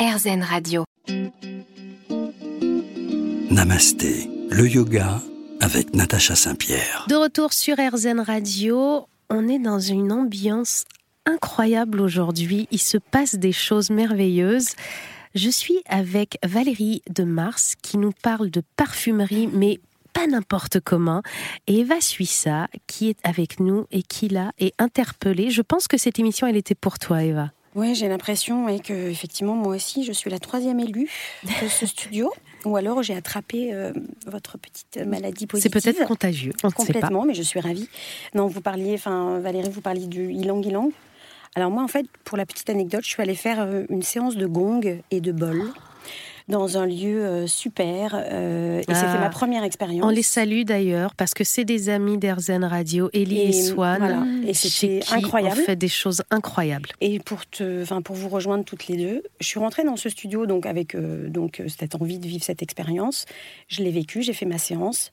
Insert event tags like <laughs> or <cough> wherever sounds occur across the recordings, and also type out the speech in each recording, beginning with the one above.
RZN Radio. Namasté, le yoga avec Natacha Saint-Pierre. De retour sur RZN Radio, on est dans une ambiance incroyable aujourd'hui. Il se passe des choses merveilleuses. Je suis avec Valérie de Mars qui nous parle de parfumerie, mais pas n'importe comment. Et Eva Suissa qui est avec nous et qui l'a est interpellée. Je pense que cette émission, elle était pour toi, Eva. Oui, j'ai l'impression et que effectivement moi aussi je suis la troisième élue de ce <laughs> studio. Ou alors j'ai attrapé euh, votre petite maladie positive. C'est peut-être contagieux. On complètement, mais je suis ravie. Non, vous parliez, enfin Valérie, vous parliez du ilang ilang. Alors moi en fait, pour la petite anecdote, je suis allée faire euh, une séance de gong et de bol dans un lieu euh, super. Euh, et c'était ah. ma première expérience. On les salue d'ailleurs parce que c'est des amis d'Erzen Radio, Ellie et, Swan. Et c'était incroyable. On fait des choses incroyables. Et pour, te, pour vous rejoindre toutes les deux, je suis rentrée dans ce studio donc avec euh, donc, cette envie de vivre cette expérience. Je l'ai vécu, j'ai fait ma séance.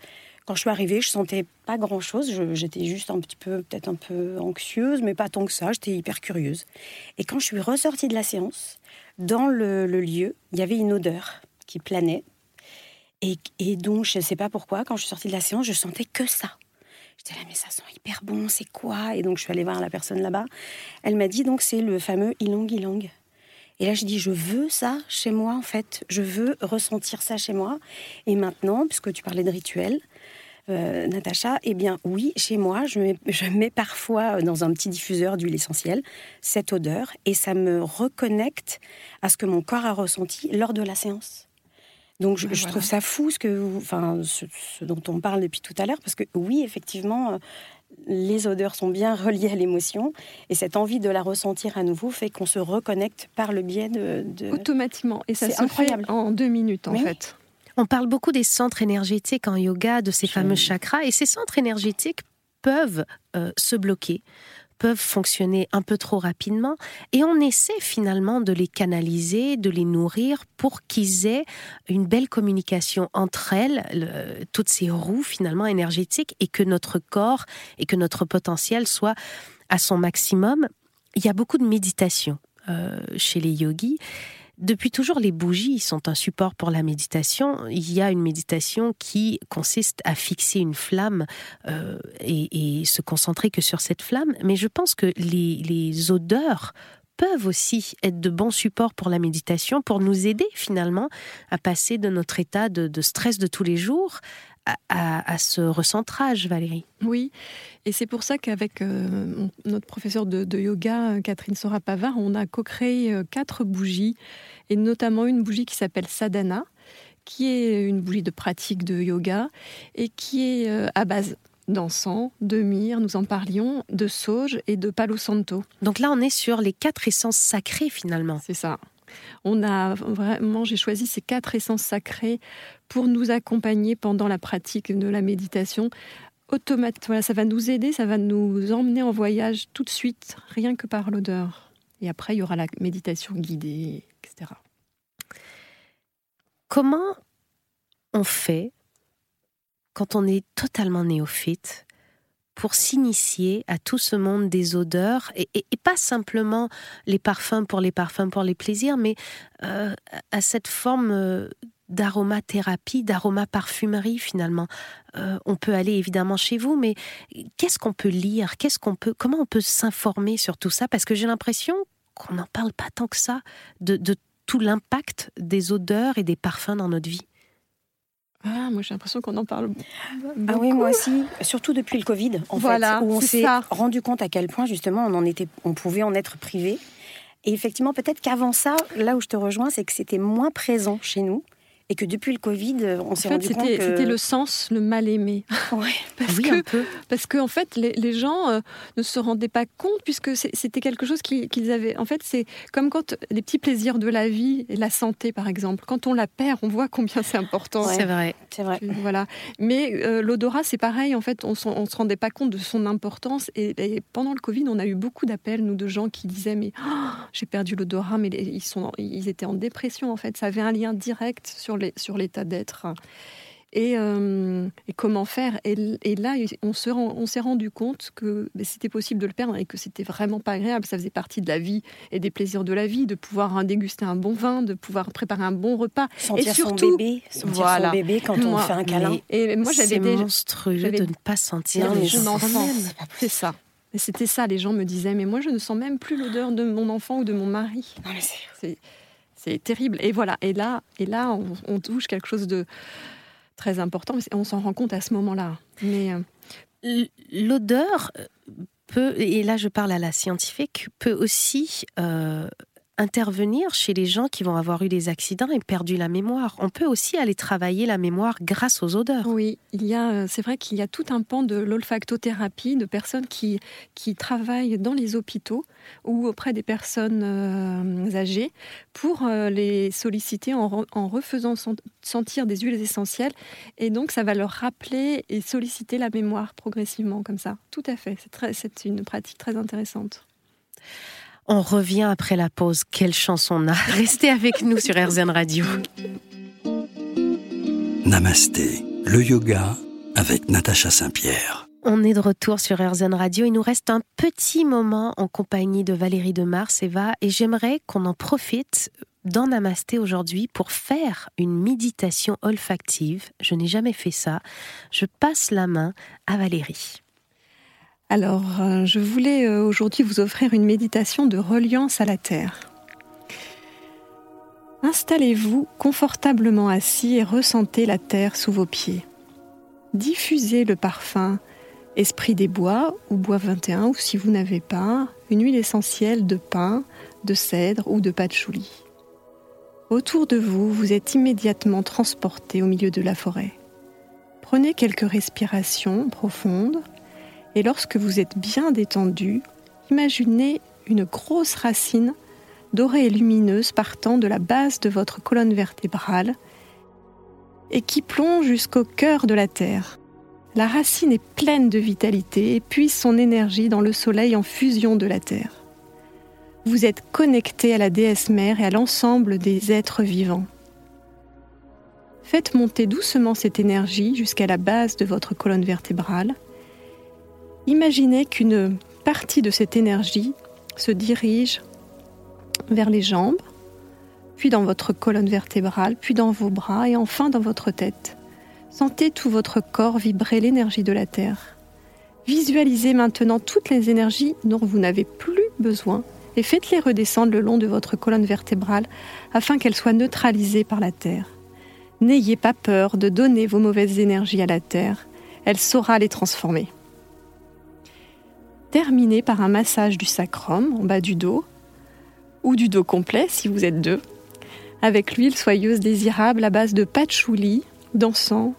Quand je suis arrivée, je sentais pas grand chose. J'étais juste un petit peu, peut-être un peu anxieuse, mais pas tant que ça. J'étais hyper curieuse. Et quand je suis ressortie de la séance, dans le, lieu, il y avait une odeur qui planait. Et, donc, je ne sais pas pourquoi, quand je suis sortie de la séance, je sentais que ça. J'étais là, mais ça sent hyper bon, c'est quoi? Et donc, je suis allée voir la personne là-bas. Elle m'a dit, donc, c'est le fameux ilang ilang. Et là, je dis, je veux ça chez moi, en fait. Je veux ressentir ça chez moi. Et maintenant, puisque tu parlais de rituel, euh, Natacha, eh bien oui, chez moi, je mets, parfois dans un petit diffuseur d'huile essentielle cette odeur et ça me reconnecte à ce que mon corps a ressenti lors de la séance. Donc je, trouve ça fou ce, que enfin, ce, dont on parle depuis tout à l'heure, parce que oui, effectivement, euh, les odeurs sont bien <laughs> reliées à l'émotion et cette envie de la ressentir à nouveau fait qu'on se reconnecte par le biais de... Automatiquement. Et ça se incroyable. fait en deux minutes en fait. On parle beaucoup des centres énergétiques en yoga, de ces fameux chakras, et ces centres énergétiques peuvent euh, se bloquer, peuvent fonctionner un peu trop rapidement, et on essaie finalement de les canaliser, de les nourrir pour qu'ils aient une belle communication entre elles, toutes ces roues finalement énergétiques, et que notre corps et que notre potentiel soit à son maximum. Il y a beaucoup de méditation euh, chez les yogis. Depuis toujours, les bougies sont un support pour la méditation. Il y a une méditation qui consiste à fixer une flamme euh, et, se concentrer que sur cette flamme. Mais je pense que les, odeurs peuvent aussi être de bons supports pour la méditation, pour nous aider finalement à passer de notre état de stress de tous les jours à, ce recentrage, Valérie. Oui, et c'est pour ça qu'avec euh, notre professeur de, yoga, Catherine Sora-Pavard, on a co-créé euh, quatre bougies, et notamment une bougie qui s'appelle Sadhana, qui est une bougie de pratique de yoga, et qui est euh, à base d'encens, de myrrhe, nous en parlions, de sauge et de palo santo. Donc là, on est sur les quatre essences sacrées finalement. C'est ça. On a vraiment, j'ai choisi ces quatre essences sacrées pour nous accompagner pendant la pratique de la méditation. Automate, ça va nous aider, ça va nous emmener en voyage tout de suite, rien que par l'odeur. Et après, il y aura la méditation guidée, etc. Comment on fait quand on est totalement néophyte pour s'initier à tout ce monde des odeurs et, pas simplement les parfums pour les parfums pour les plaisirs, mais euh, à cette forme euh, d'aromathérapie, d'aromaparfumerie finalement. Euh, on peut aller évidemment chez vous, mais qu'est-ce qu'on peut lire? Qu'est-ce qu'on peut Comment on peut s'informer sur tout ça? Parce que j'ai l'impression qu'on n'en parle pas tant que ça de tout l'impact des odeurs et des parfums dans notre vie. Ah, moi j'ai l'impression qu'on en parle beaucoup. Ah oui, moi aussi. Surtout depuis le Covid, en fait, où on s'est rendu compte à quel point justement on en était, on pouvait en être privé. Et effectivement, peut-être qu'avant ça, là où je te rejoins, c'est que c'était moins présent chez nous et que depuis le Covid, on s'est rendu compte que... C'était le sens, le mal aimé. <laughs> Ouais, parce, que, un peu. parce que, en fait, les, gens euh, ne se rendaient pas compte, puisque c'était quelque chose qu'ils avaient... En fait, c'est comme quand les petits plaisirs de la vie, et la santé, par exemple, quand on la perd, on voit combien c'est important. C'est vrai. C'est vrai. Voilà. Mais euh, l'odorat, c'est pareil, en fait, on ne se rendait pas compte de son importance. Et, pendant le Covid, on a eu beaucoup d'appels, nous, de gens qui disaient, mais oh, j'ai perdu l'odorat, mais ils, sont, ils étaient en dépression, en fait. Ça avait un lien direct sur sur l'état d'être. Et, euh, et comment faire? Et, et, là, on s'est rendu compte que ben, c'était possible de le perdre et que c'était vraiment pas agréable. Ça faisait partie de la vie et des plaisirs de la vie, de pouvoir déguster un bon vin, de pouvoir préparer un bon repas. Sentir et surtout, son bébé, sentir voilà. son bébé quand on fait un câlin. Et moi, j'avais des monstrueux de ne pas sentir les enfants. C'est ça. Et c'était ça, les gens me disaient, mais moi je ne sens même plus l'odeur de mon enfant ou de mon mari. C'est terrible. Et voilà, et là, et là on, touche quelque chose de très important, on s'en rend compte à ce moment-là. Mais euh, l'odeur peut, et là je parle à la scientifique, peut aussi euh, intervenir chez les gens qui vont avoir eu des accidents et perdu la mémoire. On peut aussi aller travailler la mémoire grâce aux odeurs. Oui, il y a, euh, c'est vrai qu'il y a tout un pan de l'olfactothérapie, de personnes qui, qui travaillent dans les hôpitaux ou auprès des personnes euh, âgées pour euh, les solliciter en, refaisant sentir des huiles essentielles. Et donc, ça va leur rappeler et solliciter la mémoire progressivement comme ça. Tout à fait. C'est une pratique très intéressante. On revient après la pause. Quelle chanson on a <laughs> Restez avec nous sur RZN Radio? Namasté, le yoga avec Natacha Saint-Pierre. On est de retour sur RZN Radio. Il nous reste un petit moment en compagnie de Valérie de Mars, Eva, et j'aimerais qu'on en profite dans Namasté aujourd'hui pour faire une méditation olfactive. Je n'ai jamais fait ça. Je passe la main à Valérie. Alors, euh, je voulais euh, aujourd'hui vous offrir une méditation de reliance à la Terre. Installez-vous confortablement assis et ressentez la Terre sous vos pieds. Diffusez le parfum Esprit des bois ou bois 21 ou si vous n'avez pas, une huile essentielle de pin, de cèdre ou de patchouli. Autour de vous, vous êtes immédiatement transporté au milieu de la forêt. Prenez quelques respirations profondes et lorsque vous êtes bien détendu, imaginez une grosse racine dorée et lumineuse partant de la base de votre colonne vertébrale et qui plonge jusqu'au cœur de la Terre. La racine est pleine de vitalité et puise son énergie dans le Soleil en fusion de la Terre. Vous êtes connecté à la déesse mère et à l'ensemble des êtres vivants. Faites monter doucement cette énergie jusqu'à la base de votre colonne vertébrale Imaginez qu'une partie de cette énergie se dirige vers les jambes, puis dans votre colonne vertébrale, puis dans vos bras et enfin dans votre tête. Sentez tout votre corps vibrer l'énergie de la Terre. Visualisez maintenant toutes les énergies dont vous n'avez plus besoin et faites-les redescendre le long de votre colonne vertébrale afin qu'elles soient neutralisées par la Terre. N'ayez pas peur de donner vos mauvaises énergies à la Terre, elle saura les transformer. Terminez par un massage du sacrum en bas du dos, ou du dos complet si vous êtes deux, avec l'huile soyeuse désirable à base de patchouli, d'encens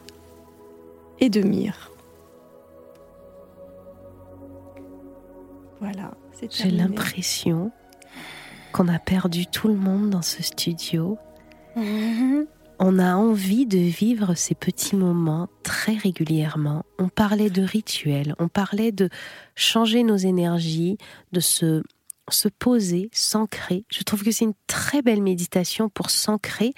et de myrrhe. Voilà, c'est J'ai l'impression qu'on a perdu tout le monde dans ce studio. <laughs> On a envie de vivre ces petits moments très régulièrement. On parlait de rituels, on parlait de changer nos énergies, de se, se poser, s'ancrer. Je trouve que c'est une très belle méditation pour s'ancrer.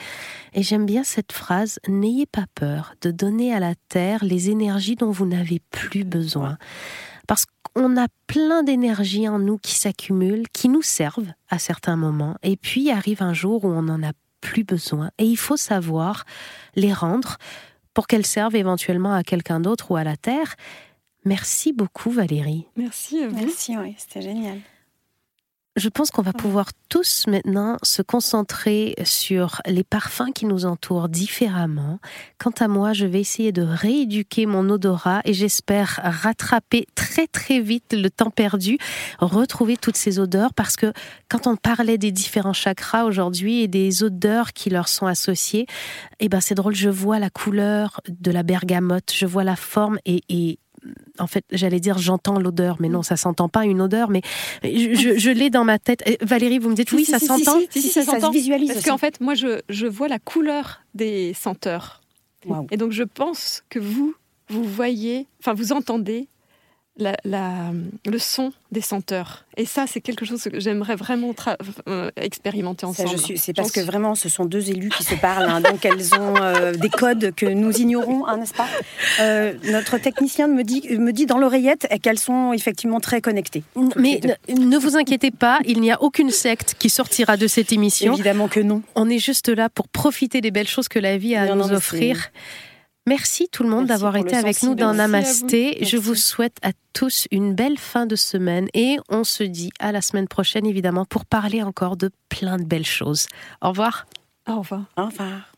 Et j'aime bien cette phrase, n'ayez pas peur de donner à la Terre les énergies dont vous n'avez plus besoin. Parce qu'on a plein d'énergies en nous qui s'accumulent, qui nous servent à certains moments. Et puis arrive un jour où on en a plus besoin. Et il faut savoir les rendre pour qu'elles servent éventuellement à quelqu'un d'autre ou à la Terre. Merci beaucoup Valérie. Merci Merci, c'était génial je pense qu'on va pouvoir tous maintenant se concentrer sur les parfums qui nous entourent différemment. Quant à moi, je vais essayer de rééduquer mon odorat et j'espère rattraper très très vite le temps perdu, retrouver toutes ces odeurs parce que quand on parlait des différents chakras aujourd'hui et des odeurs qui leur sont associées, eh ben c'est drôle, je vois la couleur de la bergamote, je vois la forme et, et en fait, j'allais dire j'entends l'odeur, mais non, ça s'entend pas une odeur, mais je, l'ai dans ma tête. Valérie, vous me dites oui, ça s'entend Si, ça, se visualise. Parce qu'en fait, moi, je, vois la couleur des senteurs. Et donc, je pense que vous, vous voyez, enfin, vous entendez le son des senteurs. Et ça, c'est quelque chose que j'aimerais vraiment euh, expérimenter ensemble. C'est parce que vraiment, ce sont deux élus qui se parlent, hein, donc elles ont euh, des codes que nous ignorons, hein, n'est-ce pas? Euh, Notre technicien me dit, me dit dans l'oreillette qu'elles sont effectivement très connectées. Mais ne vous inquiétez pas, il n'y a aucune secte qui sortira de cette émission. Évidemment que non. On est juste là pour profiter des belles choses que la vie a à nous offrir. Merci tout le monde d'avoir été avec nous dans Namasté. Je vous souhaite à tous une belle fin de semaine et on se dit à la semaine prochaine évidemment pour parler encore de plein de belles choses. Au revoir. Au revoir. Au revoir.